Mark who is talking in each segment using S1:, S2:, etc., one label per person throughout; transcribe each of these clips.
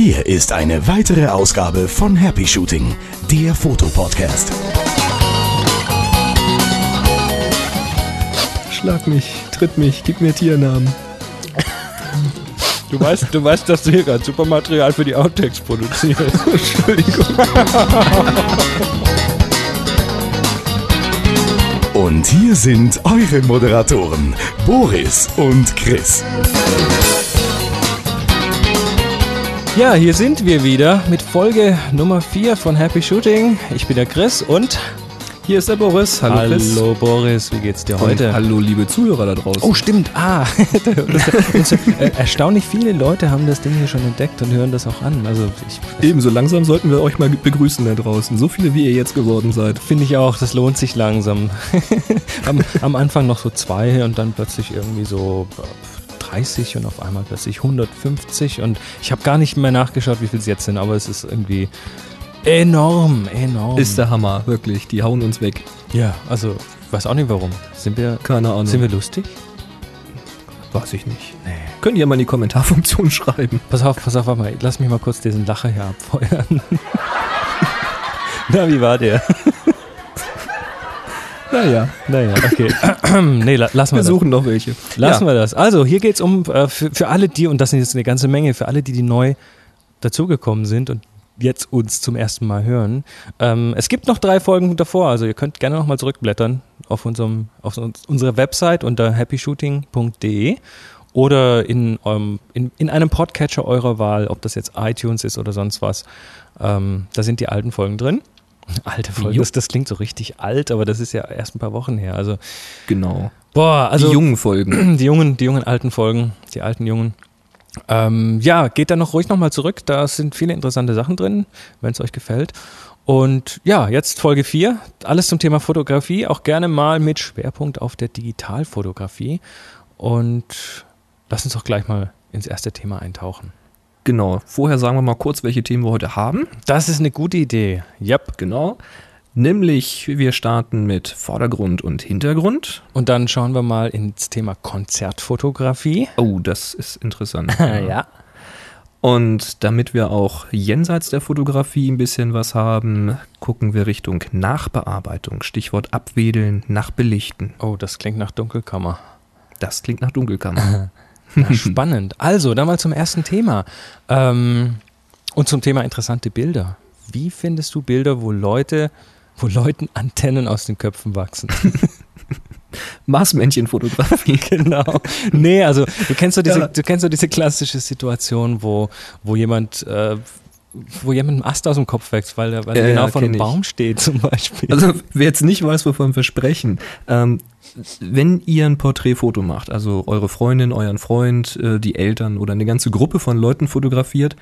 S1: Hier ist eine weitere Ausgabe von Happy Shooting, der Fotopodcast.
S2: Schlag mich, tritt mich, gib mir Tiernamen.
S3: Du weißt, du weißt, dass du hier gerade Supermaterial für die Outtakes produzierst.
S2: Entschuldigung.
S1: Und hier sind eure Moderatoren, Boris und Chris.
S3: Ja, hier sind wir wieder mit Folge Nummer 4 von Happy Shooting. Ich bin der Chris und
S2: Hier ist der Boris. Hallo, Chris.
S3: Hallo Boris, wie geht's dir heute?
S2: Und hallo, liebe Zuhörer da draußen.
S3: Oh, stimmt. Ah, das, äh, erstaunlich viele Leute haben das Ding hier schon entdeckt und hören das auch an. Also ich
S2: Ebenso langsam sollten wir euch mal begrüßen da draußen. So viele, wie ihr jetzt geworden seid.
S3: finde ich auch, das lohnt sich langsam. am, am Anfang noch so zwei und dann plötzlich irgendwie so äh, 30 und auf einmal plötzlich 150 und ich habe gar nicht mehr nachgeschaut, wie viel es jetzt sind, aber es ist irgendwie enorm, enorm.
S2: Ist der Hammer, wirklich. Die hauen uns weg.
S3: ja, also ich weiß auch nicht warum. Sind wir,
S2: Keine Ahnung.
S3: sind wir lustig?
S2: Weiß ich nicht. Könnt ihr mal in die Kommentarfunktion schreiben.
S3: Pass auf, pass auf, warte mal. Lass mich mal kurz diesen Lacher hier abfeuern. Na, wie war der?
S2: Naja,
S3: Naja, okay. nee, la lassen wir
S2: wir
S3: das.
S2: suchen noch welche.
S3: Lassen
S2: ja.
S3: wir das. Also, hier geht's um, äh, für, für alle die, und das sind jetzt eine ganze Menge, für alle die, die neu dazugekommen sind und jetzt uns zum ersten Mal hören. Ähm, es gibt noch drei Folgen davor, also ihr könnt gerne nochmal zurückblättern auf, unserem, auf uns- unserer Website unter happyshooting.de oder in, eurem, in, in einem Podcatcher eurer Wahl, ob das jetzt iTunes ist oder sonst was. Ähm, da sind die alten Folgen drin. Alte Folgen,
S2: Jo.
S3: das, das klingt so richtig alt, aber das ist ja erst ein paar Wochen her. Also,
S2: Genau.
S3: boah, also
S2: die jungen Folgen.
S3: die jungen, die jungen alten Folgen, die alten jungen. Ähm, ja, geht da noch ruhig nochmal zurück. Da sind viele interessante Sachen drin, wenn es euch gefällt. Und ja, jetzt Folge 4. Alles zum Thema Fotografie, auch gerne mal mit Schwerpunkt auf der Digitalfotografie. Und lass uns doch gleich mal ins erste Thema eintauchen.
S2: Genau. Vorher sagen wir mal kurz, welche Themen wir heute haben.
S3: Das ist eine gute Idee. Yep.
S2: Genau. Nämlich, wir starten mit Vordergrund und Hintergrund.
S3: Und dann schauen wir mal ins Thema Konzertfotografie.
S2: Oh, das ist interessant.
S3: ja.
S2: Und damit wir auch jenseits der Fotografie ein bisschen was haben, gucken wir Richtung Nachbearbeitung. Stichwort abwedeln, nachbelichten.
S3: Oh, das klingt nach Dunkelkammer.
S2: Das klingt nach Dunkelkammer.
S3: Ja, spannend. Also, dann mal zum ersten Thema. Ähm, und zum Thema interessante Bilder. Wie findest du Bilder, wo Leute, wo Leuten Antennen aus den Köpfen wachsen?
S2: Marsmännchenfotografie.
S3: genau. Nee, also du kennst so diese,
S2: Ja.
S3: du kennst so diese klassische Situation, wo, wo jemand, äh, wo jemand einen Ast aus dem Kopf wächst, weil er, weil er
S2: Ja,
S3: genau
S2: ja,
S3: vor einem
S2: ich.
S3: Baum steht zum Beispiel.
S2: Also, wer jetzt nicht weiß, wovon wir sprechen, ähm, wenn ihr ein Porträtfoto macht, also eure Freundin, euren Freund, äh, die Eltern oder eine ganze Gruppe von Leuten fotografiert,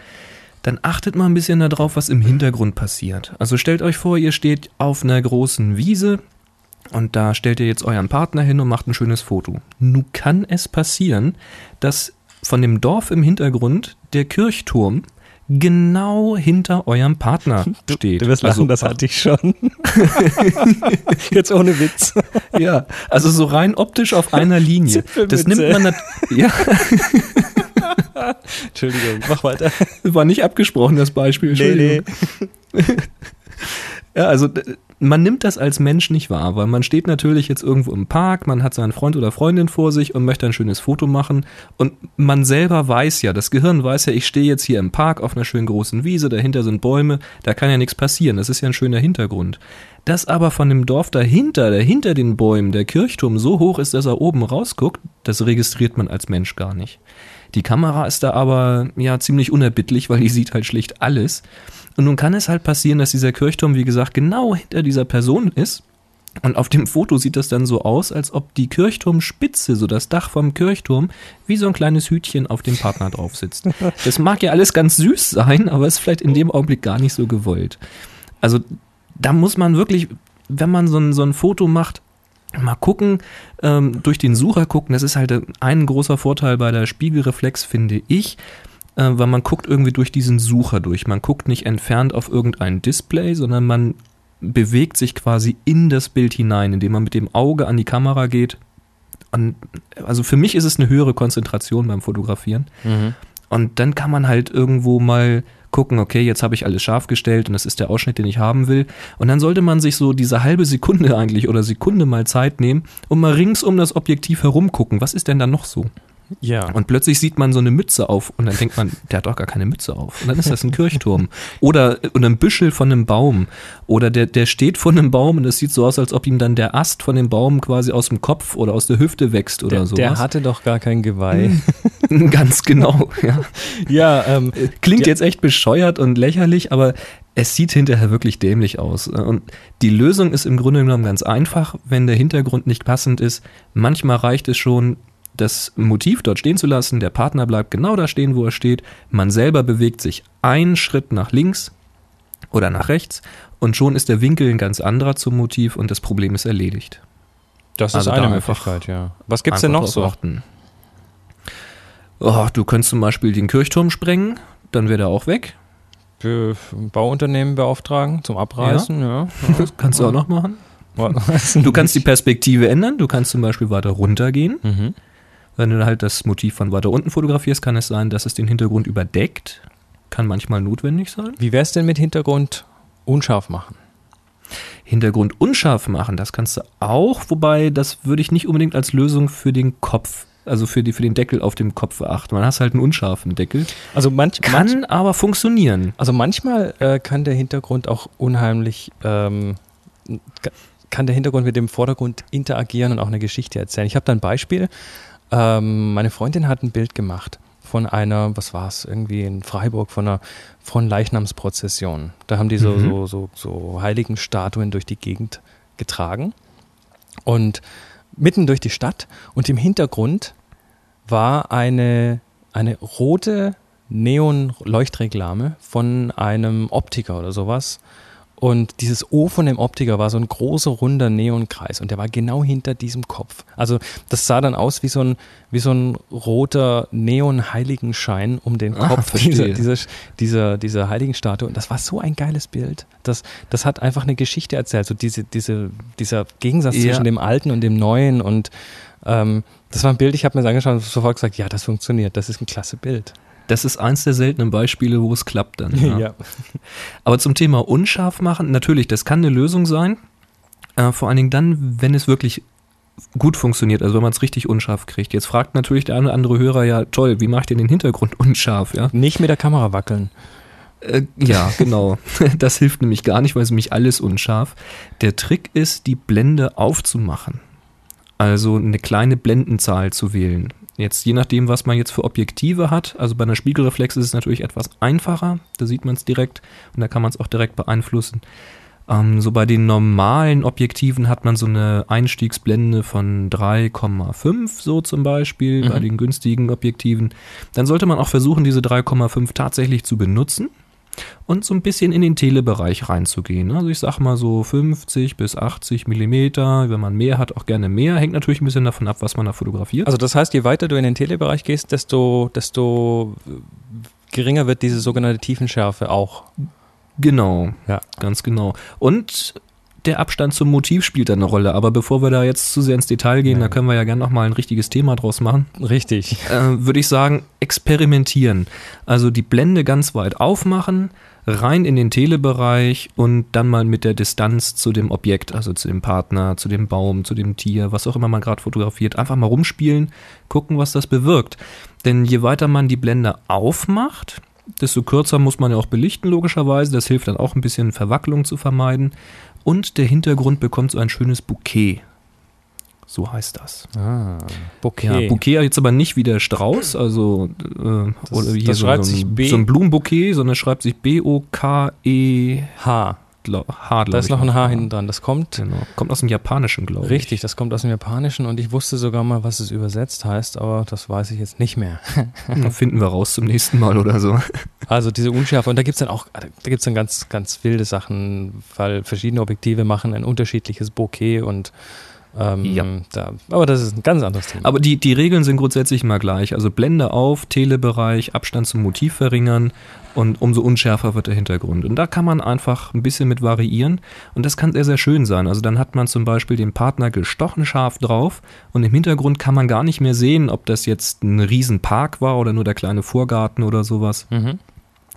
S2: dann achtet mal ein bisschen darauf, was im Hintergrund passiert. Also stellt euch vor, ihr steht auf einer großen Wiese und da stellt ihr jetzt euren Partner hin und macht ein schönes Foto. Nun kann es passieren, dass von dem Dorf im Hintergrund der Kirchturm genau hinter eurem Partner steht.
S3: Du wirst lachen,
S2: Also-
S3: das hatte ich schon. Jetzt ohne Witz.
S2: Ja, also so rein optisch auf einer Linie. Das nimmt man ja,
S3: Entschuldigung, mach weiter.
S2: war nicht abgesprochen das Beispiel. Entschuldigung. Ja, also man nimmt das als Mensch nicht wahr, weil man steht natürlich jetzt irgendwo im Park, man hat seinen Freund oder Freundin vor sich und möchte ein schönes Foto machen und man selber weiß ja, das Gehirn weiß ja, ich stehe jetzt hier im Park auf einer schönen großen Wiese, dahinter sind Bäume, da kann ja nichts passieren, das ist ja ein schöner Hintergrund. Dass aber von dem Dorf dahinter, der hinter den Bäumen, der Kirchturm so hoch ist, dass er oben rausguckt, das registriert man als Mensch gar nicht. Die Kamera ist da aber ja ziemlich unerbittlich, weil die sieht halt schlicht alles. Und nun kann es halt passieren, dass dieser Kirchturm, wie gesagt, genau hinter dieser Person ist. Und auf dem Foto sieht das dann so aus, als ob die Kirchturmspitze, so das Dach vom Kirchturm, wie so ein kleines Hütchen auf dem Partner drauf sitzt. Das mag ja alles ganz süß sein, aber ist vielleicht in dem Augenblick gar nicht so gewollt. Also da muss man wirklich, wenn man so ein, so ein Foto macht, mal gucken, ähm, durch den Sucher gucken. Das ist halt ein großer Vorteil bei der Spiegelreflex, finde ich, äh, weil man guckt irgendwie durch diesen Sucher durch. Man guckt nicht entfernt auf irgendein Display, sondern man bewegt sich quasi in das Bild hinein, indem man mit dem Auge an die Kamera geht. Und also für mich ist es eine höhere Konzentration beim Fotografieren.
S3: Mhm.
S2: Und dann kann man halt irgendwo mal gucken, okay, jetzt habe ich alles scharf gestellt und das ist der Ausschnitt, den ich haben will. Und dann sollte man sich so diese halbe Sekunde eigentlich oder Sekunde mal Zeit nehmen und mal rings um das Objektiv herum gucken. Was ist denn da noch so?
S3: Ja.
S2: Und plötzlich sieht man so eine Mütze auf und dann denkt man, der hat doch gar keine Mütze auf. Und dann ist das ein Kirchturm. Oder, oder ein Büschel von einem Baum. Oder der, der steht vor einem Baum und es sieht so aus, als ob ihm dann der Ast von dem Baum quasi aus dem Kopf oder aus der Hüfte wächst oder
S3: der,
S2: so.
S3: der hatte doch gar kein Geweih.
S2: Ganz genau, ja.
S3: ja, ähm,
S2: Klingt jetzt echt bescheuert und lächerlich, aber es sieht hinterher wirklich dämlich aus. Und die Lösung ist im Grunde genommen ganz einfach, wenn der Hintergrund nicht passend ist. Manchmal reicht es schon, das Motiv dort stehen zu lassen, der Partner bleibt genau da stehen, wo er steht, man selber bewegt sich einen Schritt nach links oder nach rechts und schon ist der Winkel ein ganz anderer zum Motiv und das Problem ist erledigt.
S3: das ist
S2: Also
S3: eine
S2: da einfach-
S3: Möglichkeit, ja. Was gibt's denn
S2: Einfach
S3: noch so?
S2: achten. Oh, du könntest zum Beispiel den Kirchturm sprengen, dann wäre der auch weg.
S3: Für Bauunternehmen beauftragen zum Abreißen, ja.
S2: Das kannst du auch noch machen.
S3: ja.
S2: Du kannst die Perspektive ändern. Du kannst zum Beispiel weiter runter gehen.
S3: mhm.
S2: Wenn du halt das Motiv von weiter unten fotografierst, kann es sein, dass es den Hintergrund überdeckt. Kann manchmal notwendig sein.
S3: Wie wär's denn mit Hintergrund unscharf machen?
S2: Hintergrund unscharf machen, das kannst du auch, wobei das würde ich nicht unbedingt als Lösung für den Kopf, also für, die, für den Deckel auf dem Kopf beachten. Man hast halt einen unscharfen Deckel.
S3: Also manch,
S2: Kann
S3: manch,
S2: aber funktionieren.
S3: also manchmal äh, kann der Hintergrund auch unheimlich ähm, ka- kann der Hintergrund mit dem Vordergrund interagieren und auch eine Geschichte erzählen. Ich habe da ein Beispiel. Ähm, meine Freundin hat ein Bild gemacht von einer, was war es, irgendwie in Freiburg, von einer von Leichnamsprozession. Da haben die so,
S2: Mhm.
S3: so, so, so heiligen Statuen durch die Gegend getragen und mitten durch die Stadt und im Hintergrund war eine, eine rote Neon-Leuchtreklame von einem Optiker oder sowas. Und dieses O von dem Optiker war so ein großer runder Neonkreis und der war genau hinter diesem Kopf. Also das sah dann aus wie so ein, wie so ein roter Neon-Heiligenschein um den
S2: Ah,
S3: Kopf
S2: verstehe.
S3: dieser, dieser, dieser, dieser Heiligenstatue. Und das war so ein geiles Bild. Das, das hat einfach eine Geschichte erzählt. So diese, diese, dieser Gegensatz
S2: Ja.
S3: zwischen dem Alten und dem Neuen. Und ähm, das war ein Bild, ich habe mir das angeschaut und sofort gesagt, ja, das funktioniert. Das ist ein klasse Bild.
S2: Das ist eins der seltenen Beispiele, wo es klappt dann.
S3: Ja.
S2: Aber zum Thema unscharf machen, natürlich, das kann eine Lösung sein. Äh, vor allen Dingen dann, wenn es wirklich gut funktioniert, also wenn man es richtig unscharf kriegt. Jetzt fragt natürlich der eine oder andere Hörer ja, toll, wie mache ich denn den Hintergrund unscharf? Ja,
S3: Nicht mit der Kamera wackeln.
S2: äh, ja genau. Das hilft nämlich gar nicht, weil es nämlich alles unscharf. Der Trick ist, die Blende aufzumachen. Also eine kleine Blendenzahl zu wählen. Jetzt je nachdem, was man jetzt für Objektive hat, also bei einer Spiegelreflex ist es natürlich etwas einfacher, da sieht man es direkt und da kann man es auch direkt beeinflussen. Ähm, so bei den normalen Objektiven hat man so eine Einstiegsblende von 3,5 so zum Beispiel, bei
S3: Mhm.
S2: den günstigen Objektiven. Dann sollte man auch versuchen, diese 3,5 tatsächlich zu benutzen und so ein bisschen in den Telebereich reinzugehen. Also ich sag mal so 50 bis 80 Millimeter. Wenn man mehr hat, auch gerne mehr. Hängt natürlich ein bisschen davon ab, was man da fotografiert.
S3: Also das heißt, je weiter du in den Telebereich gehst, desto, desto geringer wird diese sogenannte Tiefenschärfe auch.
S2: genau,
S3: Ja.
S2: ganz genau. Und der Abstand zum Motiv spielt da eine Rolle. Aber bevor wir da jetzt zu sehr ins Detail gehen, da können wir ja gerne nochmal ein richtiges Thema draus machen.
S3: Richtig.
S2: äh, würde ich sagen, experimentieren. Also die Blende ganz weit aufmachen, rein in den Telebereich und dann mal mit der Distanz zu dem Objekt, also zu dem Partner, zu dem Baum, zu dem Tier, was auch immer man gerade fotografiert, einfach mal rumspielen, gucken, was das bewirkt. Denn je weiter man die Blende aufmacht, desto kürzer muss man ja auch belichten, logischerweise. Das hilft dann auch ein bisschen Verwacklung zu vermeiden. Und der Hintergrund bekommt so ein schönes Bouquet. So heißt das.
S3: Ah, Bouquet.
S2: Ja, Bouquet jetzt aber nicht wie der Strauß, also äh, oder hier
S3: das
S2: so,
S3: schreibt
S2: so,
S3: sich
S2: ein,
S3: B-
S2: so ein Blumenbouquet, sondern es schreibt sich B-O-K-E
S3: H.
S2: glaub- H.
S3: Da ist noch ein H hinten dran. Das kommt
S2: Genau. Kommt aus dem Japanischen, glaube ich.
S3: richtig, das kommt aus dem Japanischen und ich wusste sogar mal, was es übersetzt heißt, aber das weiß ich jetzt nicht mehr.
S2: Dann Finden wir raus zum nächsten Mal oder so.
S3: Also diese Unschärfe. Und da gibt's dann auch, da gibt's dann ganz, ganz wilde Sachen, weil verschiedene Objektive machen ein unterschiedliches Bouquet und Ähm,
S2: Ja.
S3: da, aber das ist ein ganz anderes Thema.
S2: Aber die, die Regeln sind grundsätzlich immer gleich. Also Blende auf, Telebereich, Abstand zum Motiv verringern und umso unschärfer wird der Hintergrund. Und da kann man einfach ein bisschen mit variieren und das kann sehr, sehr schön sein. Also dann hat man zum Beispiel den Partner gestochen scharf drauf und im Hintergrund kann man gar nicht mehr sehen, ob das jetzt ein Riesenpark war oder nur der kleine Vorgarten oder sowas.
S3: Mhm.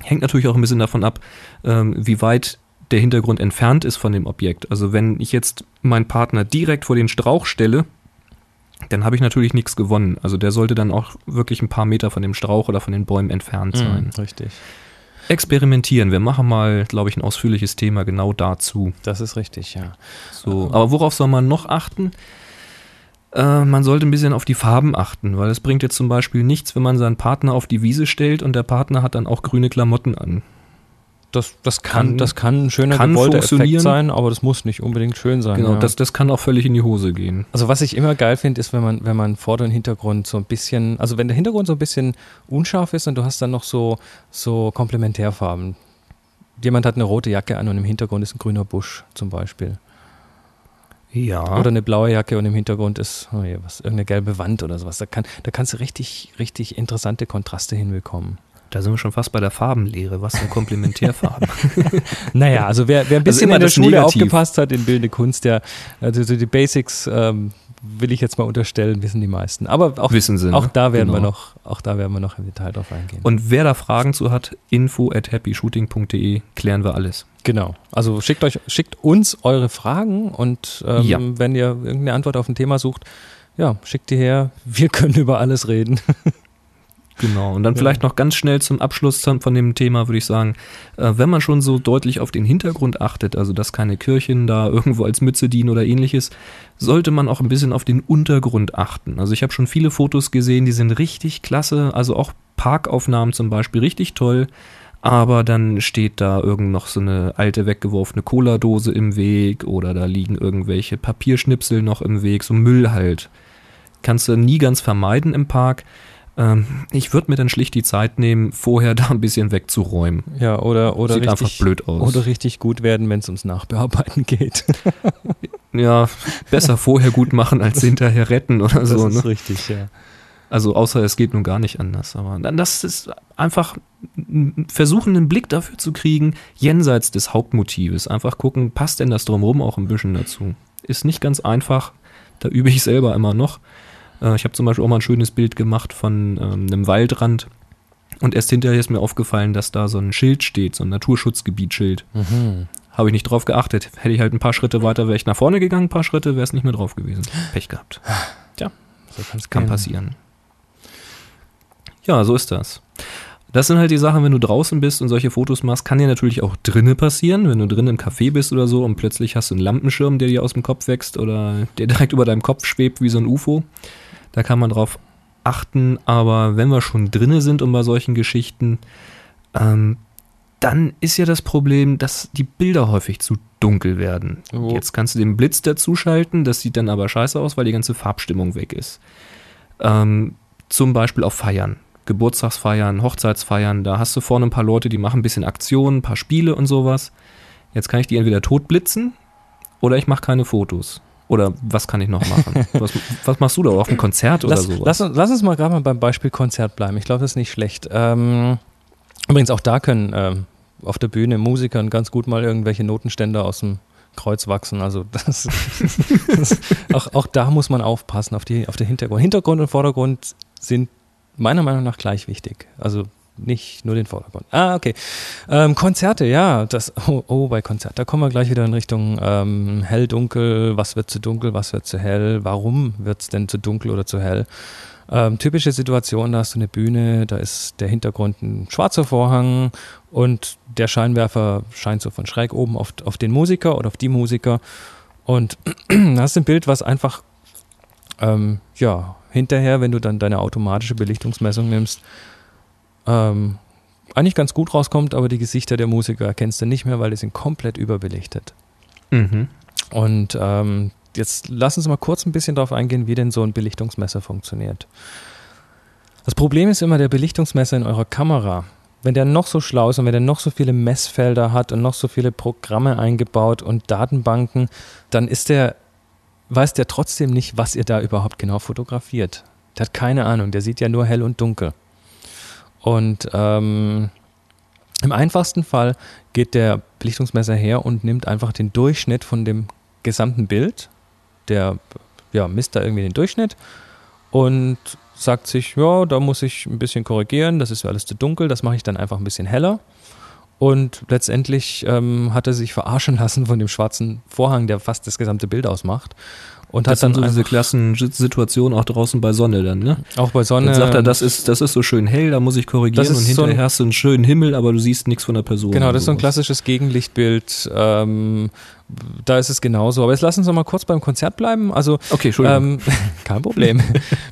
S2: Hängt natürlich auch ein bisschen davon ab, ähm, wie weit der Hintergrund entfernt ist von dem Objekt. Also wenn ich jetzt meinen Partner direkt vor den Strauch stelle, dann habe ich natürlich nichts gewonnen. Also der sollte dann auch wirklich ein paar Meter von dem Strauch oder von den Bäumen entfernt sein.
S3: Mhm, richtig.
S2: Experimentieren. Wir machen mal, glaube ich, ein ausführliches Thema genau dazu.
S3: Das ist richtig, ja.
S2: So, aber worauf soll man noch achten? Äh, man sollte ein bisschen auf die Farben achten, weil es bringt jetzt zum Beispiel nichts, wenn man seinen Partner auf die Wiese stellt und der Partner hat dann auch grüne Klamotten an.
S3: Das, das, kann,
S2: Kann-
S3: das kann ein schöner
S2: kann
S3: gewollter Effekt
S2: funktionieren.
S3: sein, aber das muss nicht unbedingt schön sein.
S2: Genau,
S3: ja.
S2: das, das kann auch völlig in die Hose gehen.
S3: Also was ich immer geil finde, ist, wenn man, wenn man Vorder- und Hintergrund so ein bisschen, also wenn der Hintergrund so ein bisschen unscharf ist und du hast dann noch so, so Komplementärfarben. Jemand hat eine rote Jacke an und im Hintergrund ist ein grüner Busch zum Beispiel.
S2: Ja.
S3: Oder eine blaue Jacke und im Hintergrund ist oh je, was, irgendeine gelbe Wand oder sowas. Da, kann, da kannst du richtig, richtig interessante Kontraste hinbekommen.
S2: Da sind wir schon fast bei der Farbenlehre. Was sind Komplementärfarben?
S3: Naja, also wer, wer ein bisschen
S2: immer
S3: in der Schule
S2: Negativ.
S3: aufgepasst hat in bildende Kunst, der, also so die Basics ähm, will ich jetzt mal unterstellen, wissen die meisten. Aber auch,
S2: Wissen sie, ne?
S3: auch da werden wir
S2: Genau.
S3: noch, auch da werden wir noch im Detail drauf eingehen.
S2: Und wer da Fragen zu hat, info at happyshooting.de, klären wir alles.
S3: genau. Also schickt euch, schickt uns eure Fragen und ähm,
S2: Ja.
S3: wenn ihr irgendeine Antwort auf ein Thema sucht, ja, schickt die her. Wir können über alles reden.
S2: Genau. Und dann
S3: Ja.
S2: vielleicht noch ganz schnell zum Abschluss von dem Thema würde ich sagen, äh, wenn man schon so deutlich auf den Hintergrund achtet, also dass keine Kirchen da irgendwo als Mütze dienen oder ähnliches, sollte man auch ein bisschen auf den Untergrund achten. Also ich habe schon viele Fotos gesehen, die sind richtig klasse, also auch Parkaufnahmen zum Beispiel richtig toll. Aber dann steht da irgend noch so eine alte weggeworfene Cola-Dose im Weg oder da liegen irgendwelche Papierschnipsel noch im Weg, so Müll halt. Kannst du nie ganz vermeiden im Park. Ähm, ich würde mir dann schlicht die Zeit nehmen, vorher da ein bisschen wegzuräumen.
S3: Ja, oder, oder
S2: Sieht
S3: richtig,
S2: einfach blöd aus.
S3: Oder richtig gut werden, wenn es ums Nachbearbeiten geht.
S2: ja, besser vorher gut machen als hinterher retten oder so.
S3: das ist
S2: Ne?
S3: richtig, ja.
S2: Also außer es geht nun gar nicht anders. Aber dann das ist einfach versuchen, einen Blick dafür zu kriegen, jenseits des Hauptmotives. Einfach gucken, passt denn das drumherum auch ein bisschen dazu. Ist nicht ganz einfach. Da übe ich selber immer noch. Äh, ich habe zum Beispiel auch mal ein schönes Bild gemacht von ähm, einem Waldrand. Und erst hinterher ist mir aufgefallen, dass da so ein Schild steht, so ein Naturschutzgebietsschild.
S3: Mhm.
S2: Habe ich nicht drauf geachtet. Hätte ich halt ein paar Schritte weiter, wäre ich nach vorne gegangen, ein paar Schritte, wäre es nicht mehr drauf gewesen. Pech gehabt.
S3: So kann's
S2: Kann
S3: gehen.
S2: passieren. Ja, so ist das. Das sind halt die Sachen, wenn du draußen bist und solche Fotos machst, kann dir natürlich auch drinnen passieren, wenn du drinnen im Café bist oder so und plötzlich hast du einen Lampenschirm, der dir aus dem Kopf wächst oder der direkt über deinem Kopf schwebt wie so ein UFO. Da kann man drauf achten, aber wenn wir schon drinnen sind und bei solchen Geschichten, ähm, dann ist ja das Problem, dass die Bilder häufig zu dunkel werden.
S3: Oh.
S2: Jetzt kannst du den Blitz dazuschalten, das sieht dann aber scheiße aus, weil die ganze Farbstimmung weg ist. Ähm, zum Beispiel auf Feiern. Geburtstagsfeiern, Hochzeitsfeiern, da hast du vorne ein paar Leute, die machen ein bisschen Aktionen, ein paar Spiele und sowas. Jetzt kann ich die entweder totblitzen oder ich mache keine Fotos. Oder was kann ich noch machen? was, was machst du da? Auch ein Konzert oder sowas?
S3: lass, uns- lass uns mal gerade mal beim Beispiel Konzert bleiben. Ich glaube, das ist nicht schlecht. Ähm, übrigens, auch da können ähm, auf der Bühne Musikern ganz gut mal irgendwelche Notenständer aus dem Kreuz wachsen. Also das, das, auch, auch da muss man aufpassen auf, die, auf den Hintergrund. Hintergrund und Vordergrund sind meiner Meinung nach gleich wichtig. Also nicht nur den Vordergrund. Ah, okay. Ähm, Konzerte, ja, das, oh, oh, bei Konzert, da kommen wir gleich wieder in Richtung ähm, hell, dunkel, was wird zu dunkel, was wird zu hell, warum wird es denn zu dunkel oder zu hell? Ähm, typische Situation, da hast du eine Bühne, da ist der Hintergrund ein schwarzer Vorhang und der Scheinwerfer scheint so von schräg oben auf, auf den Musiker oder auf die Musiker und da hast du ein Bild, was einfach ähm, ja, hinterher, wenn du dann deine automatische Belichtungsmessung nimmst, ähm, eigentlich ganz gut rauskommt, aber die Gesichter der Musiker erkennst du nicht mehr, weil die sind komplett überbelichtet.
S2: mhm.
S3: Und ähm, jetzt lass uns mal kurz ein bisschen darauf eingehen, wie denn so ein Belichtungsmesser funktioniert. Das Problem ist immer der Belichtungsmesser in eurer Kamera. Wenn der noch so schlau ist und wenn der noch so viele Messfelder hat und noch so viele Programme eingebaut und Datenbanken, dann ist der weiß der trotzdem nicht, was ihr da überhaupt genau fotografiert. Der hat keine Ahnung, der sieht ja nur hell und dunkel. Und ähm, im einfachsten Fall geht der Belichtungsmesser her und nimmt einfach den Durchschnitt von dem gesamten Bild. Der ja, misst da irgendwie den Durchschnitt und sagt sich, ja, da muss ich ein bisschen korrigieren, das ist alles zu dunkel, das mache ich dann einfach ein bisschen heller. Und letztendlich ähm, hat er sich verarschen lassen von dem schwarzen Vorhang, der fast das gesamte Bild ausmacht. Und
S2: Das
S3: hat dann
S2: so diese Klassensituationen auch draußen bei Sonne dann, ne?
S3: auch bei Sonne.
S2: Dann sagt er, das ist, das ist so schön hell, da muss ich korrigieren und
S3: so ein-
S2: hinterher hast du einen schönen Himmel, aber du siehst nichts von der Person.
S3: Genau, das ist so ein klassisches Gegenlichtbild. Ähm, da ist es genauso. Aber jetzt lassen Sie uns mal kurz beim Konzert bleiben. Also
S2: Okay, Entschuldigung.
S3: Ähm, kein Problem.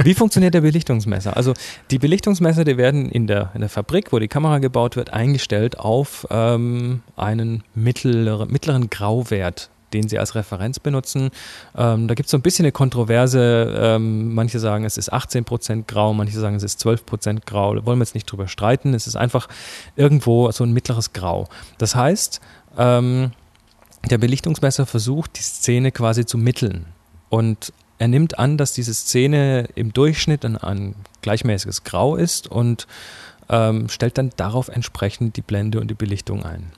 S3: Wie funktioniert der Belichtungsmesser? Also die Belichtungsmesser, die werden in der, in der Fabrik, wo die Kamera gebaut wird, eingestellt auf ähm, einen mittleren, mittleren Grauwert den sie als Referenz benutzen. Ähm, da gibt es so ein bisschen eine Kontroverse. Ähm, manche sagen, es ist 18% grau, manche sagen, es ist 12% grau. Da wollen wir jetzt nicht drüber streiten. Es ist einfach irgendwo so ein mittleres Grau. Das heißt, ähm, der Belichtungsmesser versucht, die Szene quasi zu mitteln. Und er nimmt an, dass diese Szene im Durchschnitt ein, ein gleichmäßiges Grau ist und ähm, stellt dann darauf entsprechend die Blende und die Belichtung ein.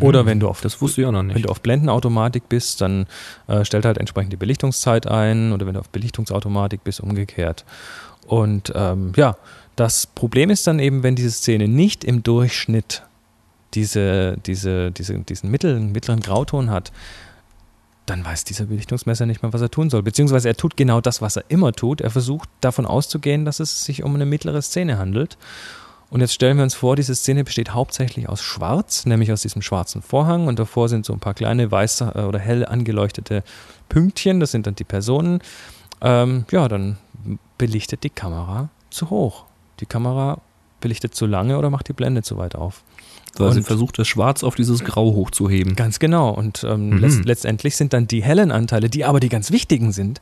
S3: Oder wenn du auf
S2: das wusste ich auch noch
S3: wenn
S2: nicht.
S3: du auf Blendenautomatik bist, dann äh, stellt halt entsprechend die Belichtungszeit ein oder wenn du auf Belichtungsautomatik bist, umgekehrt. Und ähm, ja, das Problem ist dann eben, wenn diese Szene nicht im Durchschnitt diese, diese, diese, diesen mittleren, mittleren Grauton hat, dann weiß dieser Belichtungsmesser nicht mehr, was er tun soll. Beziehungsweise er tut genau das, was er immer tut. Er versucht davon auszugehen, dass es sich um eine mittlere Szene handelt. Und jetzt stellen wir uns vor, diese Szene besteht hauptsächlich aus Schwarz, nämlich aus diesem schwarzen Vorhang und davor sind so ein paar kleine weiße äh, oder hell angeleuchtete Pünktchen, das sind dann die Personen. Ähm, ja, dann belichtet die Kamera zu hoch. Die Kamera belichtet zu lange oder macht die Blende zu weit auf.
S2: Weil sie
S3: Und-
S2: versucht, das Schwarz auf dieses Grau hochzuheben.
S3: Ganz genau. Und ähm,
S2: Mhm.
S3: letzt, letztendlich sind dann die hellen Anteile, die aber die ganz wichtigen sind,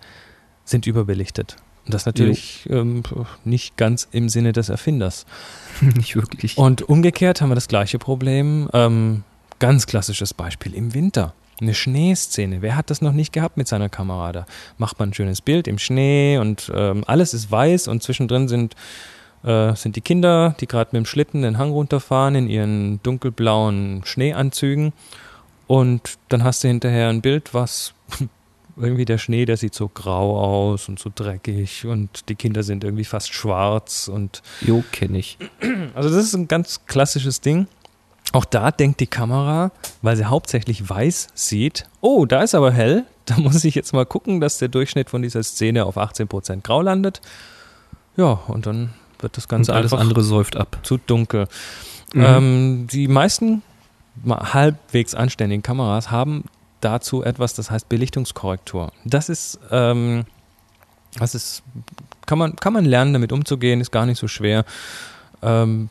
S3: sind überbelichtet. Und das natürlich ähm, nicht ganz im Sinne des Erfinders.
S2: nicht wirklich.
S3: Und umgekehrt haben wir das gleiche Problem. Ähm, ganz klassisches Beispiel im Winter. Eine Schneeszene. Wer hat das noch nicht gehabt mit seiner Kamera? Da macht man ein schönes Bild im Schnee und ähm, alles ist weiß und zwischendrin sind, äh, sind die Kinder, die gerade mit dem Schlitten den Hang runterfahren in ihren dunkelblauen Schneeanzügen. Und dann hast du hinterher ein Bild, was irgendwie der Schnee, der sieht so grau aus und so dreckig und die Kinder sind irgendwie fast schwarz und
S2: Jo, kenne ich.
S3: also das ist ein ganz klassisches Ding. Auch da denkt die Kamera, weil sie hauptsächlich weiß sieht, oh, da ist aber hell, da muss ich jetzt mal gucken, dass der Durchschnitt von dieser Szene auf 18% grau landet. Ja, und dann wird das
S2: Und
S3: Ganze
S2: alles
S3: einfach
S2: andere säuft ab.
S3: zu dunkel.
S2: Mhm.
S3: Ähm, die meisten halbwegs anständigen Kameras haben dazu etwas, das heißt Belichtungskorrektur. Das ist, ähm, das ist, kann man, kann man lernen, damit umzugehen, ist gar nicht so schwer. Ähm,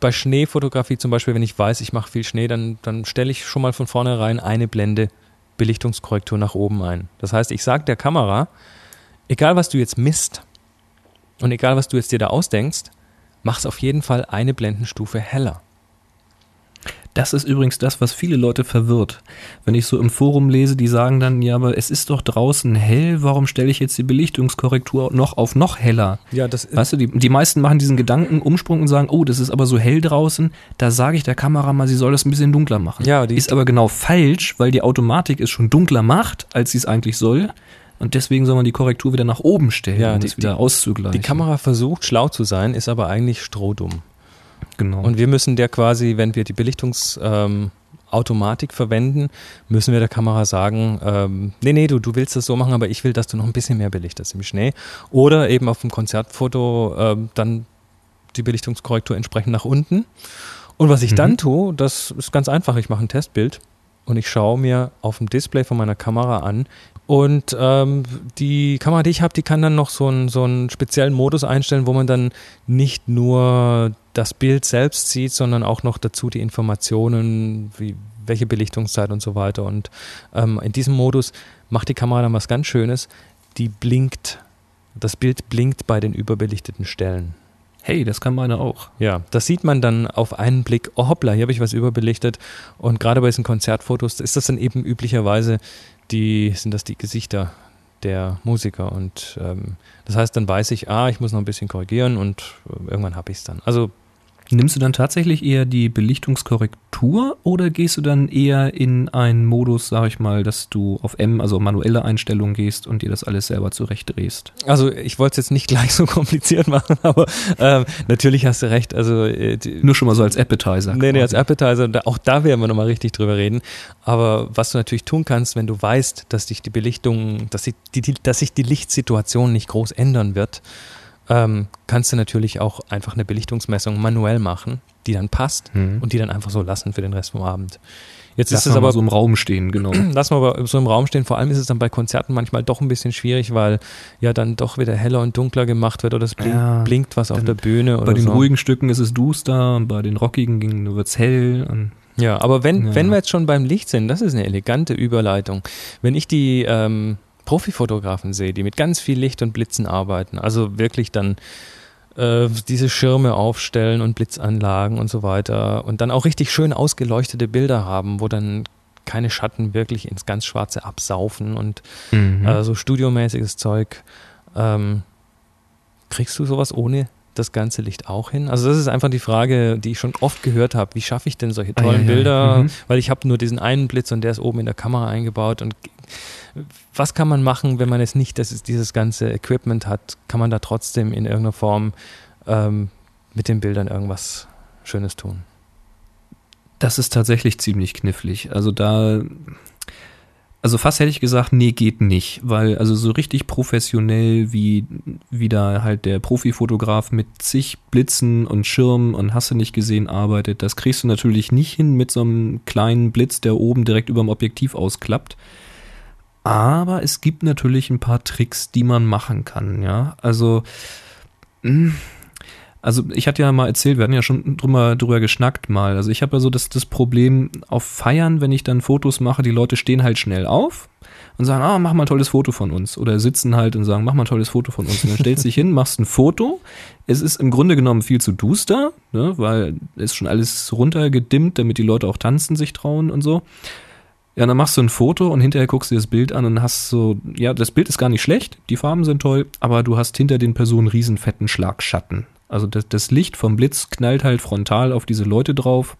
S3: bei Schneefotografie zum Beispiel, wenn ich weiß, ich mache viel Schnee, dann, dann stelle ich schon mal von vornherein eine Blende Belichtungskorrektur nach oben ein. Das heißt, ich sage der Kamera, egal was du jetzt misst und egal was du jetzt dir da ausdenkst, mach's auf jeden Fall eine Blendenstufe heller.
S2: Das ist übrigens das, was viele Leute verwirrt. Wenn ich so im Forum lese, die sagen dann, ja, aber es ist doch draußen hell, warum stelle ich jetzt die Belichtungskorrektur noch auf noch heller?
S3: Ja, das
S2: Weißt du, die, die meisten machen diesen Gedankenumsprung und sagen, oh, das ist aber so hell draußen, da sage ich der Kamera mal, sie soll das ein bisschen dunkler machen.
S3: Ja, die-
S2: ist aber genau falsch, weil die Automatik es schon dunkler macht, als sie es eigentlich soll. Und deswegen soll man die Korrektur wieder nach oben stellen,
S3: Ja,
S2: um
S3: die-
S2: das wieder auszugleichen.
S3: die Kamera versucht schlau zu sein, ist aber eigentlich strohdumm.
S2: Genau.
S3: Und wir müssen der quasi, wenn wir die Belichtungsautomatik Automatik verwenden, müssen wir der Kamera sagen, ähm, nee, nee, du, du willst das so machen, aber ich will, dass du noch ein bisschen mehr belichtest im Schnee. Oder eben auf dem Konzertfoto ähm, dann die Belichtungskorrektur entsprechend nach unten. Und was ich
S2: Mhm.
S3: dann tue, das ist ganz einfach, ich mache ein Testbild und ich schaue mir auf dem Display von meiner Kamera an. Und ähm, die Kamera, die ich habe, die kann dann noch so einen, so einen speziellen Modus einstellen, wo man dann nicht nur das Bild selbst sieht, sondern auch noch dazu die Informationen, wie, welche Belichtungszeit und so weiter. Und ähm, in diesem Modus macht die Kamera dann was ganz Schönes. Die blinkt, das Bild blinkt bei den überbelichteten Stellen.
S2: hey, das kann meine auch.
S3: Ja, das sieht man dann auf einen Blick, oh hoppla, hier habe ich was überbelichtet. Und gerade bei diesen Konzertfotos ist das dann eben üblicherweise die, sind das die Gesichter der Musiker. Und ähm, das heißt, dann weiß ich, ah, ich muss noch ein bisschen korrigieren und äh, irgendwann habe ich es dann. Also
S2: Nimmst du dann tatsächlich eher die Belichtungskorrektur oder gehst du dann eher in einen Modus, sag ich mal, dass du auf M, also manuelle Einstellungen gehst und dir das alles selber zurechtdrehst?
S3: Also ich wollte es jetzt nicht gleich so kompliziert machen, aber ähm, natürlich hast du recht. Also äh,
S2: nur schon mal so als Appetizer.
S3: Nee, nee, als Appetizer. Auch da werden wir nochmal richtig drüber reden. Aber was du natürlich tun kannst, wenn du weißt, dass sich die Belichtung, dass sich die, dass sich die Lichtsituation nicht groß ändern wird, ähm, kannst du natürlich auch einfach eine Belichtungsmessung manuell machen, die dann passt mhm. und die dann einfach so lassen für den Rest vom Abend.
S2: Jetzt Lass ist es aber so im Raum stehen, genau.
S3: Lass mal aber so im Raum stehen. Vor allem ist es dann bei Konzerten manchmal doch ein bisschen schwierig, weil ja dann doch wieder heller und dunkler gemacht wird oder es blink, ja, blinkt was auf der Bühne.
S2: Bei den so. ruhigen Stücken ist es duster, bei den rockigen wird es hell.
S3: ja, aber wenn, ja. wenn wir jetzt schon beim Licht sind, das ist eine elegante Überleitung. Wenn ich die ähm, Profifotografen sehe, die mit ganz viel Licht und Blitzen arbeiten, also wirklich dann äh, diese Schirme aufstellen und Blitzanlagen und so weiter und dann auch richtig schön ausgeleuchtete Bilder haben, wo dann keine Schatten wirklich ins ganz Schwarze absaufen und mhm. äh, so studiomäßiges Zeug. Ähm, kriegst du sowas ohne das ganze Licht auch hin? Also das ist einfach die Frage, die ich schon oft gehört habe. Wie schaffe ich denn solche tollen ah, ja, Bilder? Ja. Mhm. Weil ich habe nur diesen einen Blitz und der ist oben in der Kamera eingebaut und was kann man machen, wenn man jetzt nicht das, dieses ganze Equipment hat? Kann man da trotzdem in irgendeiner Form ähm, mit den Bildern irgendwas Schönes tun?
S2: Das ist tatsächlich ziemlich knifflig. Also da, also fast hätte ich gesagt, nee, geht nicht, weil also so richtig professionell wie, wie da halt der Profifotograf mit zig Blitzen und Schirmen und hast du nicht gesehen arbeitet, das kriegst du natürlich nicht hin mit so einem kleinen Blitz, der oben direkt über dem Objektiv ausklappt. Aber es gibt natürlich ein paar Tricks, die man machen kann, ja. Also, hm, also ich hatte ja mal erzählt, wir hatten ja schon drüber, drüber geschnackt mal. Also ich habe ja so das, das Problem auf Feiern, wenn ich dann Fotos mache, die Leute stehen halt schnell auf und sagen, ah, mach mal ein tolles Foto von uns. Oder sitzen halt und sagen, mach mal ein tolles Foto von uns. Und dann stellst du dich hin, machst ein Foto. Es ist im Grunde genommen viel zu duster, ne, weil es schon alles runtergedimmt, damit die Leute auch tanzen sich trauen und so. Ja, dann machst du ein Foto und hinterher guckst du dir das Bild an und hast so, ja, das Bild ist gar nicht schlecht, die Farben sind toll, aber du hast hinter den Personen riesen fetten Schlagschatten. Also das, das Licht vom Blitz knallt halt frontal auf diese Leute drauf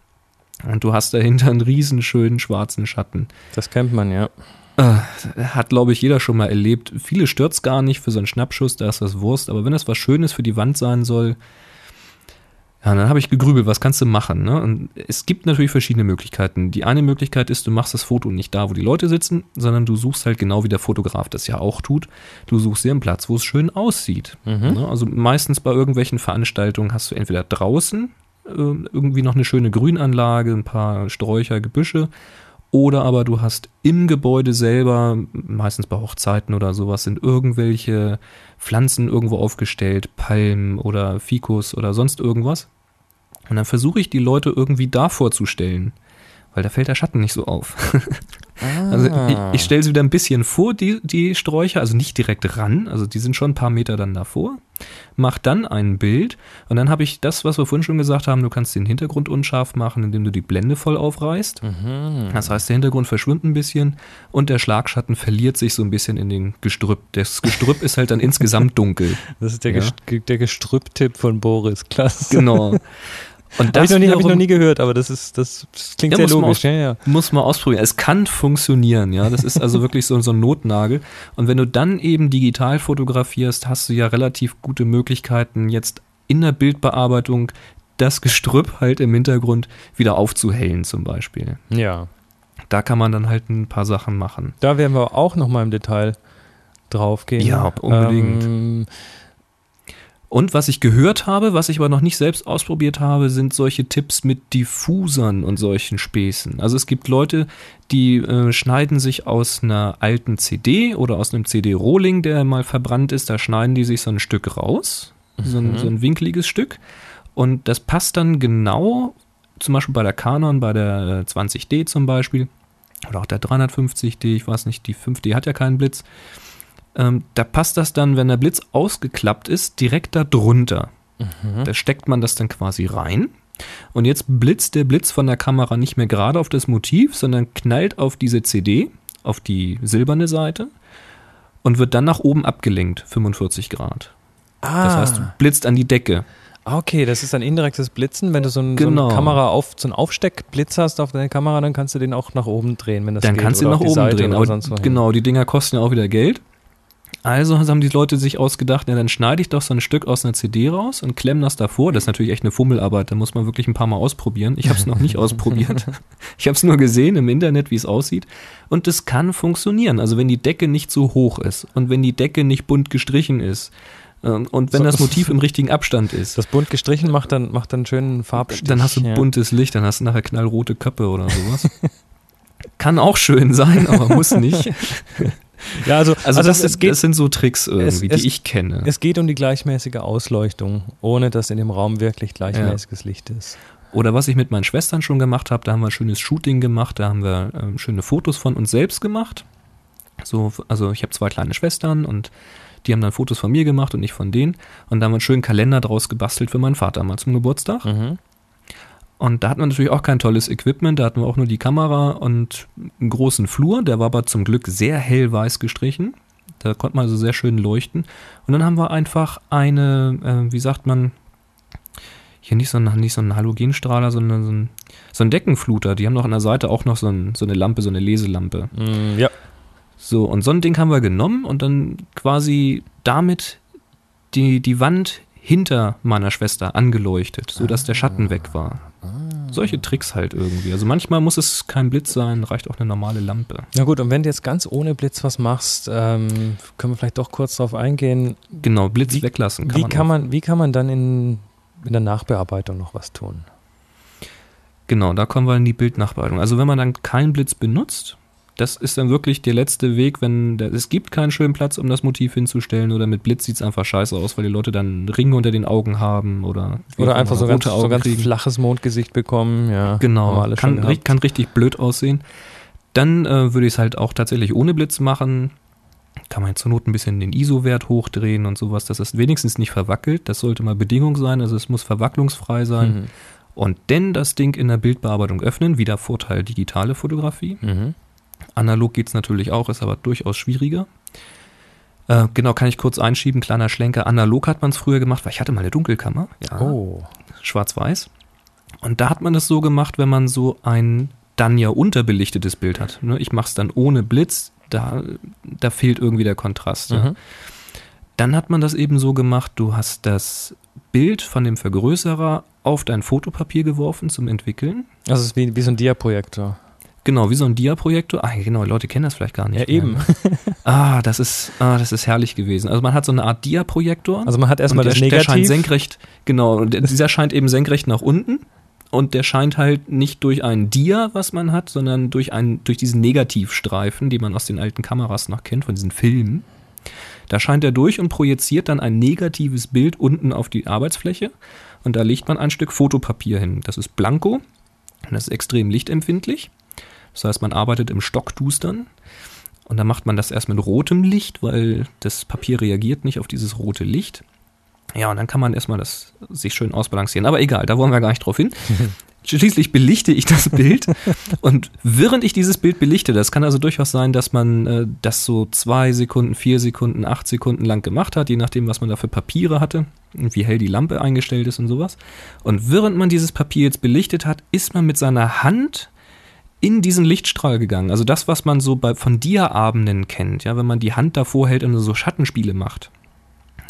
S2: und du hast dahinter einen riesen schönen schwarzen Schatten.
S3: Das kennt man, ja.
S2: Äh, hat, glaube ich, jeder schon mal erlebt. Viele stört's gar nicht für so einen Schnappschuss, da ist das Wurst, aber wenn das was Schönes für die Wand sein soll, ja, dann habe ich gegrübelt, was kannst du machen? Ne? Und es gibt natürlich verschiedene Möglichkeiten. Die eine Möglichkeit ist, du machst das Foto nicht da, wo die Leute sitzen, sondern du suchst halt genau wie der Fotograf das ja auch tut. Du suchst dir einen Platz, wo es schön aussieht. Mhm. Ne? Also meistens bei irgendwelchen Veranstaltungen hast du entweder draußen äh, irgendwie noch eine schöne Grünanlage, ein paar Sträucher, Gebüsche oder aber du hast im Gebäude selber, meistens bei Hochzeiten oder sowas, sind irgendwelche Pflanzen irgendwo aufgestellt, Palmen oder Fikus oder sonst irgendwas. Und dann versuche ich die Leute irgendwie da vorzustellen, weil da fällt der Schatten nicht so auf. Ah. Also ich, ich stelle sie wieder ein bisschen vor, die, die Sträucher, also nicht direkt ran, also die sind schon ein paar Meter dann davor. Mach dann ein Bild und dann habe ich das, was wir vorhin schon gesagt haben, du kannst den Hintergrund unscharf machen, indem du die Blende voll aufreißt. Mhm. Das heißt, der Hintergrund verschwimmt ein bisschen und der Schlagschatten verliert sich so ein bisschen in den Gestrüpp. Das Gestrüpp ist halt dann insgesamt dunkel.
S3: Das ist der, ja. der Gestrüpp-Tipp von Boris, klasse.
S2: Genau.
S3: Und das habe ich, hab ich, noch nie gehört, aber das ist, das, das klingt ja, sehr logisch.
S2: Aus, ja, ja. Muss man ausprobieren. Es kann funktionieren, ja. Das ist also wirklich so, so ein Notnagel. Und wenn du dann eben digital fotografierst, hast du ja relativ gute Möglichkeiten, jetzt in der Bildbearbeitung das Gestrüpp halt im Hintergrund wieder aufzuhellen, zum Beispiel.
S3: Ja.
S2: Da kann man dann halt ein paar Sachen machen.
S3: Da werden wir auch noch mal im Detail drauf gehen.
S2: Ja, unbedingt. Ähm, und was ich gehört habe, was ich aber noch nicht selbst ausprobiert habe, sind solche Tipps mit Diffusern und solchen Späßen. Also es gibt Leute, die äh, schneiden sich aus einer alten CD oder aus einem CD-Rohling, der mal verbrannt ist, da schneiden die sich so ein Stück raus, mhm. so, ein, so ein winkeliges Stück. Und das passt dann genau, zum Beispiel bei der Canon, bei der 20D zum Beispiel, oder auch der 350D, ich weiß nicht, die 5D hat ja keinen Blitz ähm, da passt das dann, wenn der Blitz ausgeklappt ist, direkt da drunter. Mhm. Da steckt man das dann quasi rein. Und jetzt blitzt der Blitz von der Kamera nicht mehr gerade auf das Motiv, sondern knallt auf diese CD, auf die silberne Seite. und wird dann nach oben abgelenkt, 45 Grad.
S3: Ah,
S2: Das heißt, du blitzt an die Decke.
S3: okay, das ist ein indirektes Blitzen. Wenn du so, ein, so
S2: Genau.
S3: eine Kamera auf, so einen Aufsteckblitz hast auf deine Kamera, dann kannst du den auch nach oben drehen, wenn das
S2: Dann
S3: geht.
S2: kannst du ihn nach oben
S3: Seite
S2: drehen. Aber genau, die Dinger kosten ja auch wieder Geld. Also haben die Leute sich ausgedacht, ja, dann schneide ich doch so ein Stück aus einer CD raus und klemme das davor. Das ist natürlich echt eine Fummelarbeit, da muss man wirklich ein paar Mal ausprobieren. Ich habe es noch nicht ausprobiert. Ich habe es nur gesehen im Internet, wie es aussieht. Und es kann funktionieren. Also wenn die Decke nicht so hoch ist und wenn die Decke nicht bunt gestrichen ist ähm, und wenn
S3: So-
S2: das Motiv im richtigen Abstand ist,
S3: Das bunt gestrichen macht dann, macht dann einen schönen Farbstich.
S2: dann hast du
S3: ja.
S2: buntes Licht, dann hast du nachher knallrote Köpfe oder sowas. Kann auch schön sein, aber muss nicht.
S3: Ja, also,
S2: Also,
S3: also
S2: das,
S3: es, geht,
S2: das sind so Tricks irgendwie,
S3: es-
S2: die ich kenne.
S3: es geht um die gleichmäßige Ausleuchtung, ohne dass in dem Raum wirklich gleichmäßiges Licht ist.
S2: Oder was ich mit meinen Schwestern schon gemacht habe, da haben wir ein schönes Shooting gemacht, da haben wir ähm, schöne Fotos von uns selbst gemacht. So, also ich habe zwei kleine Schwestern und die haben dann Fotos von mir gemacht und ich von denen. Und da haben wir einen schönen Kalender draus gebastelt für meinen Vater mal zum Geburtstag.
S3: Mhm.
S2: Und da hatten wir natürlich auch kein tolles Equipment, da hatten wir auch nur die Kamera und einen großen Flur, der war aber zum Glück sehr hell weiß gestrichen. Da konnte man also sehr schön leuchten. Und dann haben wir einfach eine, äh, wie sagt man, hier nicht so ein, nicht so ein Halogenstrahler, sondern so ein, so ein Deckenfluter. Die haben noch an der Seite auch noch so, ein, so eine Lampe, so eine Leselampe.
S3: Mm, ja.
S2: So, und so ein Ding haben wir genommen und dann quasi damit die, die Wand hinter meiner Schwester angeleuchtet, sodass der Schatten weg war. Solche Tricks halt irgendwie. Also manchmal muss es kein Blitz sein, reicht auch eine normale Lampe.
S3: Na gut, und wenn du jetzt ganz ohne Blitz was machst, ähm, können wir vielleicht doch kurz darauf eingehen.
S2: Genau, Blitz
S3: Wie-
S2: weglassen.
S3: wie, kann
S2: auch.
S3: man, wie kann man dann in, in der Nachbearbeitung noch was tun?
S2: Genau, da kommen wir in die Bildnachbearbeitung. Also wenn man dann keinen Blitz benutzt, das ist dann wirklich der letzte Weg, wenn der, es gibt keinen schönen Platz, um das Motiv hinzustellen oder mit Blitz sieht es einfach scheiße aus, weil die Leute dann Ringe unter den Augen haben oder
S3: Oder einfach so ganz,
S2: rote
S3: so
S2: Augen
S3: ganz flaches Mondgesicht bekommen. Ja,
S2: Genau, kann, kann richtig blöd aussehen. Dann äh, würde ich es halt auch tatsächlich ohne Blitz machen. Kann man zur Not ein bisschen den ISO-Wert hochdrehen und sowas, dass es wenigstens nicht verwackelt. Das sollte mal Bedingung sein, also es muss verwacklungsfrei sein.
S3: Mhm.
S2: Und dann das Ding in der Bildbearbeitung öffnen, wieder Vorteil digitale Fotografie.
S3: Mhm.
S2: Analog geht's natürlich auch, ist aber durchaus schwieriger. Äh, genau, kann ich kurz einschieben, kleiner Schlenker. Analog hat man es früher gemacht, weil ich hatte mal eine Dunkelkammer. Ja,
S3: Oh.
S2: schwarz-weiß. Und da hat man das so gemacht, wenn man so ein dann ja unterbelichtetes Bild hat. Ne? Ich mache es dann ohne Blitz, da, da fehlt irgendwie der Kontrast. Ja?
S3: Mhm.
S2: Dann hat man das eben so gemacht, du hast das Bild von dem Vergrößerer auf dein Fotopapier geworfen zum Entwickeln.
S3: Also es ist wie, wie so ein Diaprojektor.
S2: Genau, wie so ein Diaprojektor. Ah, genau, Leute kennen das vielleicht gar nicht.
S3: Ja,
S2: mehr,
S3: eben.
S2: Ne? Ah, das ist, ah, das ist herrlich gewesen. Also man hat so eine Art Diaprojektor.
S3: Also man hat erstmal das
S2: der, der scheint
S3: Negativ.
S2: senkrecht, genau, und dieser scheint eben senkrecht nach unten und der scheint halt nicht durch ein Dia, was man hat, sondern durch einen, durch diesen Negativstreifen, die man aus den alten Kameras noch kennt, von diesen Filmen. Da scheint er durch und projiziert dann ein negatives Bild unten auf die Arbeitsfläche und da legt man ein Stück Fotopapier hin. Das ist blanko und das ist extrem lichtempfindlich. Das heißt, man arbeitet im Stockdustern und dann macht man das erst mit rotem Licht, weil das Papier reagiert nicht auf dieses rote Licht. Ja, und dann kann man erstmal das sich schön ausbalancieren. Aber egal, da wollen wir gar nicht drauf hin. Schließlich belichte ich das Bild und während ich dieses Bild belichte, das kann also durchaus sein, dass man äh, das so zwei Sekunden, vier Sekunden, acht Sekunden lang gemacht hat, je nachdem, was man da für Papiere hatte und wie hell die Lampe eingestellt ist und sowas. Und während man dieses Papier jetzt belichtet hat, ist man mit seiner Hand in diesen Lichtstrahl gegangen. Also das, was man so bei, von Dia-Abenden kennt, ja, wenn man die Hand davor hält und so Schattenspiele macht.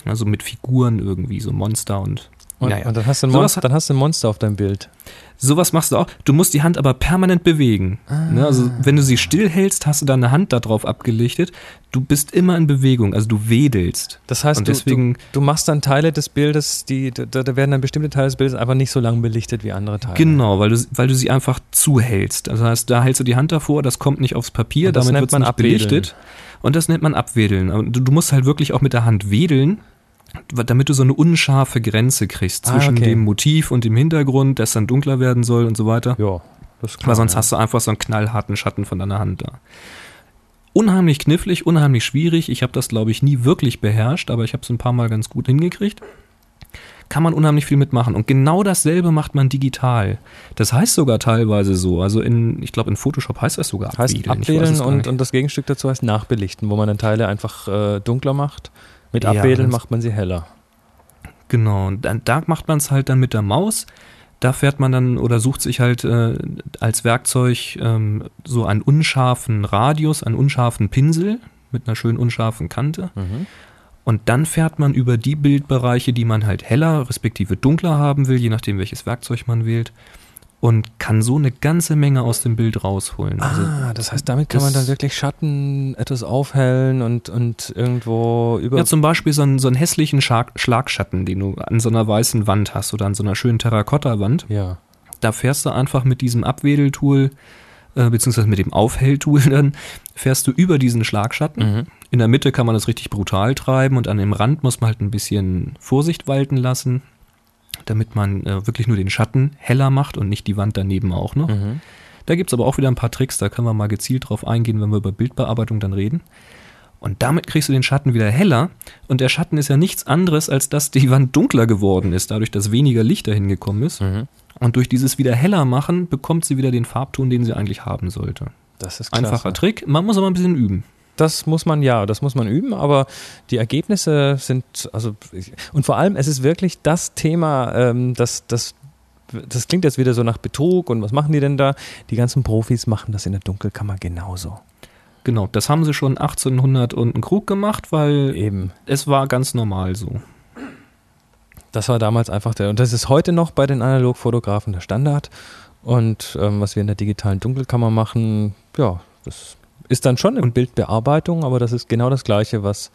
S2: Also mit Figuren irgendwie, so Monster und.
S3: Und,
S2: naja.
S3: und dann, hast du ein Monster,
S2: hat-
S3: dann hast du ein Monster auf deinem Bild.
S2: Sowas machst du auch. Du musst die Hand aber permanent bewegen. Ne? Also wenn du sie still hältst, hast du deine Hand darauf abgelichtet. Du bist immer in Bewegung, also du wedelst.
S3: Das heißt,
S2: Und
S3: du,
S2: deswegen-
S3: du, du machst dann Teile des Bildes, die, da, da werden dann bestimmte Teile des Bildes einfach nicht so lang belichtet wie andere Teile.
S2: Genau, weil du, weil du sie einfach zuhältst. Das heißt, da hältst du die Hand davor, das kommt nicht aufs Papier, damit wird es
S3: man
S2: nicht
S3: abwedeln.
S2: belichtet. Und das nennt man abwedeln. Du, du musst halt wirklich auch mit der Hand wedeln, damit du so eine unscharfe Grenze kriegst
S3: Ah,
S2: zwischen
S3: okay.
S2: dem Motiv und dem Hintergrund, das dann dunkler werden soll und so weiter.
S3: Ja, das klar.
S2: Weil sonst
S3: ja.
S2: hast du einfach so einen knallharten Schatten von deiner Hand da. Unheimlich knifflig, unheimlich schwierig. Ich habe das, glaube ich, nie wirklich beherrscht, aber ich habe es ein paar Mal ganz gut hingekriegt. kann man unheimlich viel mitmachen. Und genau dasselbe macht man digital. Das heißt sogar teilweise so. Also in, ich glaube, in Photoshop heißt das sogar
S3: Heißt abwählen
S2: es gar
S3: und, und das Gegenstück dazu heißt nachbelichten, wo man dann Teile einfach äh, dunkler macht. Mit
S2: Ja,
S3: macht man sie heller.
S2: Genau, und dann, da macht man es halt dann mit der Maus. Da fährt man dann oder sucht sich halt äh, als Werkzeug ähm, so einen unscharfen Radius, einen unscharfen Pinsel mit einer schön unscharfen Kante. Und dann fährt man über die Bildbereiche, die man halt heller, respektive dunkler haben will, je nachdem welches Werkzeug man wählt. Und kann so eine ganze Menge aus dem Bild rausholen. Also
S3: ah, das heißt, damit kann man dann wirklich Schatten etwas aufhellen und, und irgendwo über.
S2: Ja, zum Beispiel so einen, so einen hässlichen Schlag, Schlagschatten, den du an so einer weißen Wand hast oder an so einer schönen Terrakotta-Wand.
S3: ja.
S2: Da fährst du einfach mit diesem Abwedeltool, äh, beziehungsweise mit dem Aufhelltool dann, fährst du über diesen Schlagschatten.
S3: Mhm.
S2: In der Mitte kann man das richtig brutal treiben und an dem Rand muss man halt ein bisschen Vorsicht walten lassen, damit man äh, wirklich nur den Schatten heller macht und nicht die Wand daneben auch noch.
S3: Mhm.
S2: Da gibt's aber auch wieder ein paar Tricks, da können wir mal gezielt drauf eingehen, wenn wir über Bildbearbeitung dann reden. Und damit kriegst du den Schatten wieder heller. Und der Schatten ist ja nichts anderes, als dass die Wand dunkler geworden ist, dadurch, dass weniger Licht dahin gekommen ist.
S3: Mhm.
S2: Und durch dieses wieder heller machen, bekommt sie wieder den Farbton, den sie eigentlich haben sollte.
S3: Das ist klasse.
S2: Einfacher Trick, man muss aber ein bisschen üben.
S3: Das muss man ja, das muss man üben, aber die Ergebnisse sind, also, und vor allem, es ist wirklich das Thema, ähm, das, das, das klingt jetzt wieder so nach Betrug und was machen die denn da? Die ganzen Profis machen das in der Dunkelkammer genauso.
S2: Genau, das haben sie schon 1800 und einen Krug gemacht, weil
S3: Eben.
S2: es war ganz normal so.
S3: Das war damals einfach der, und das ist heute noch bei den Analogfotografen der Standard. Und ähm, was wir in der digitalen Dunkelkammer machen, ja, das ist dann schon eine Bildbearbeitung, aber das ist genau das Gleiche, was,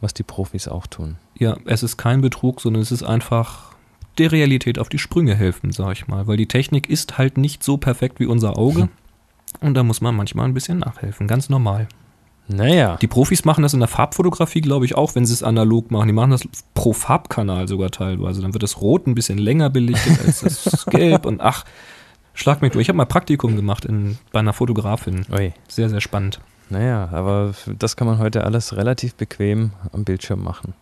S3: was die Profis auch tun.
S2: Ja, es ist kein Betrug, sondern es ist einfach der Realität auf die Sprünge helfen, sag ich mal. Weil die Technik ist halt nicht so perfekt wie unser Auge. Und da muss man manchmal ein bisschen nachhelfen, ganz normal.
S3: Naja.
S2: Die Profis machen das in der Farbfotografie, glaube ich, auch, wenn sie es analog machen. Die machen das pro Farbkanal sogar teilweise. Dann wird das Rot ein bisschen länger belichtet als das Gelb. Und ach, schlag mich durch. Ich habe mal Praktikum gemacht in, bei einer Fotografin.
S3: Ui.
S2: Sehr, sehr spannend.
S3: Naja, aber das kann man heute alles relativ bequem am Bildschirm machen.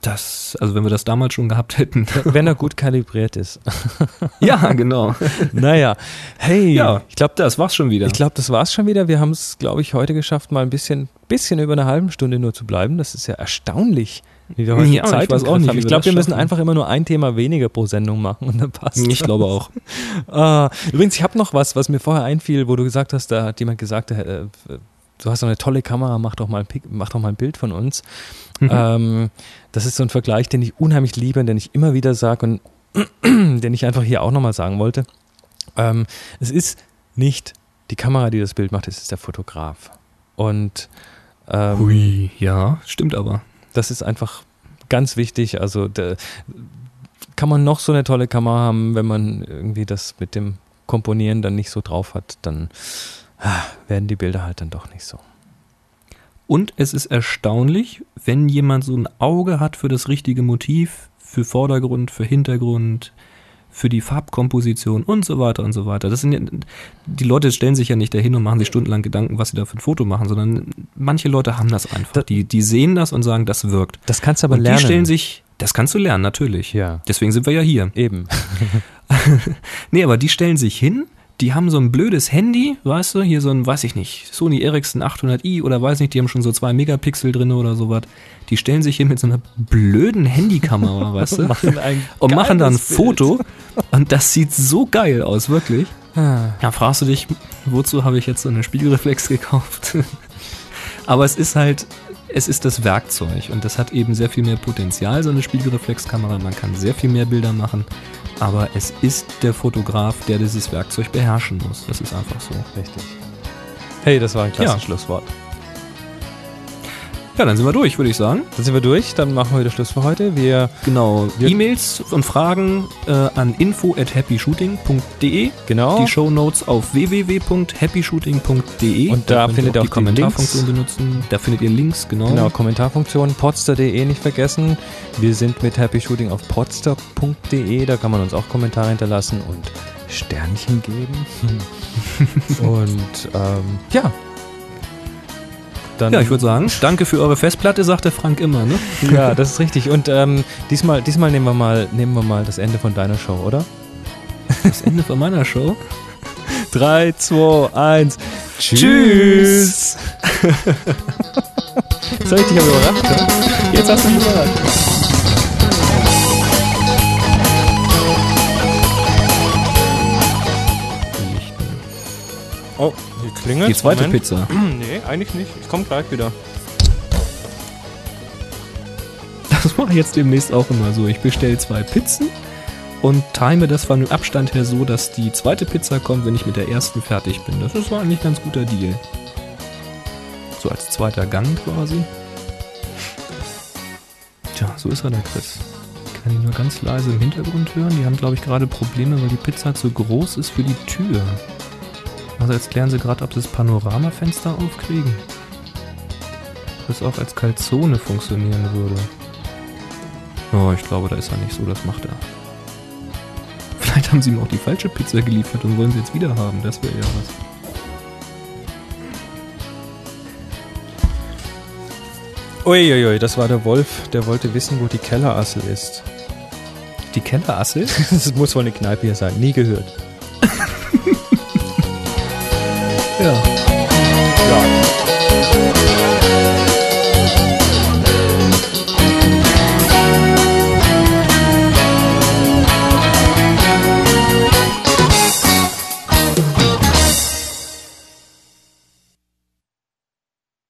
S2: Das, also wenn wir das damals schon gehabt hätten.
S3: Wenn er gut kalibriert ist.
S2: ja, genau.
S3: naja, hey,
S2: Ja,
S3: ich glaube,
S2: das war's schon wieder.
S3: ich glaub, das war's schon wieder. Wir haben es, glaube ich, heute geschafft, mal ein bisschen, bisschen über eine halbe Stunde nur zu bleiben. Das ist ja erstaunlich, wie wir heute
S2: Ja,
S3: Zeit
S2: ich weiß auch nicht,
S3: haben. Ich glaube, wir müssen
S2: schaffen.
S3: einfach immer nur ein Thema weniger pro Sendung machen und dann passt
S2: ich glaube auch.
S3: Ah, übrigens, ich habe noch was, was mir vorher einfiel, wo du gesagt hast, da hat jemand gesagt, äh, du hast so eine tolle Kamera, mach doch mal ein, mach doch mal ein Bild von uns.
S2: Mhm.
S3: Ähm, das ist so ein Vergleich, den ich unheimlich liebe und den ich immer wieder sage und den ich einfach hier auch nochmal sagen wollte. Ähm, es ist nicht die Kamera, die das Bild macht, es ist der Fotograf. Und ähm,
S2: Hui, ja, stimmt aber.
S3: Das ist einfach ganz wichtig. Also da kann man noch so eine tolle Kamera haben, wenn man irgendwie das mit dem Komponieren dann nicht so drauf hat, dann ah, werden die Bilder halt dann doch nicht so.
S2: Und es ist erstaunlich, wenn jemand so ein Auge hat für das richtige Motiv, für Vordergrund, für Hintergrund, für die Farbkomposition und so weiter und so weiter. Das sind ja, die Leute stellen sich ja nicht dahin und machen sich stundenlang Gedanken, was sie da für ein Foto machen, sondern manche Leute haben das einfach.
S3: Da-
S2: die, die sehen das und sagen, das wirkt.
S3: Das kannst du aber
S2: und
S3: lernen.
S2: die stellen sich, das kannst du lernen, natürlich.
S3: ja,
S2: Deswegen sind wir ja hier.
S3: eben.
S2: Nee, aber die stellen sich hin, die haben so ein blödes Handy, weißt du, hier so ein, weiß ich nicht, Sony Ericsson 800i oder weiß nicht, die haben schon so zwei Megapixel drin oder sowas. Die stellen sich hin mit so einer blöden Handykamera, weißt du,
S3: Machen
S2: und machen dann ein
S3: Bild.
S2: Foto und das sieht so geil aus, wirklich.
S3: Ah,
S2: Ja, fragst du dich, wozu habe ich jetzt so eine Spiegelreflex gekauft? aber es ist halt, es ist das Werkzeug und das hat eben sehr viel mehr Potenzial, so eine Spiegelreflexkamera. Man kann sehr viel mehr Bilder machen, aber es ist der Fotograf, der dieses Werkzeug beherrschen muss. Das ist einfach so.
S3: Richtig. Hey, das war ein klasse
S2: Ja.
S3: Schlusswort.
S2: Ja, dann sind wir durch, würde ich sagen.
S3: Dann sind wir durch, dann machen wir wieder Schluss für heute. Wir,
S2: Genau. E-Mails und Fragen äh, an info at happyshooting.de.
S3: genau,
S2: Die Shownotes auf www.happyshooting.de.
S3: Und da
S2: könnt
S3: findet ihr auch
S2: die Kommentarfunktion benutzen. Da findet ihr Links, genau.
S3: Genau, Kommentarfunktion, podster.de nicht vergessen. Wir sind mit Happy Shooting auf podster.de, da kann man uns auch Kommentare hinterlassen und Sternchen geben. und ähm, ja, Dann,
S2: Ja, ich würde sagen, danke für eure Festplatte, sagt der Frank immer, ne?
S3: Ja, das ist richtig. Und ähm, diesmal, diesmal nehmen wir mal, nehmen wir mal das Ende von deiner Show, oder?
S2: Das Ende von meiner Show.
S3: 3, 2, 1.
S2: Tschüss.
S3: Soll ich dich aber überrascht? Jetzt hast du mich überrascht. Oh, klingelt.
S2: Die zweite Pizza.
S3: Nee, eigentlich nicht. Ich komme gleich wieder.
S2: Das mache ich jetzt demnächst auch immer so. Ich bestelle zwei Pizzen und time das von dem Abstand her so, dass die zweite Pizza kommt, wenn ich mit der ersten fertig bin. Das ist eigentlich ein ganz guter Deal. So als zweiter Gang quasi. Tja, so ist er der Chris. Ich kann ihn nur ganz leise im Hintergrund hören. Die haben, glaube ich, gerade Probleme, weil die Pizza zu groß ist für die Tür. Also jetzt klären sie gerade, ob sie das Panoramafenster aufkriegen. Das auch als Calzone funktionieren würde. Oh, ich glaube, da ist er nicht so, das macht er. Vielleicht haben sie ihm auch die falsche Pizza geliefert und wollen sie jetzt wieder haben. Das wäre ja was.
S3: Uiuiui, das war der Wolf, der wollte wissen, wo die Kellerassel ist.
S2: Die Kellerassel?
S3: Das muss wohl eine Kneipe hier sein. Nie gehört.
S2: Ja.
S3: Ja.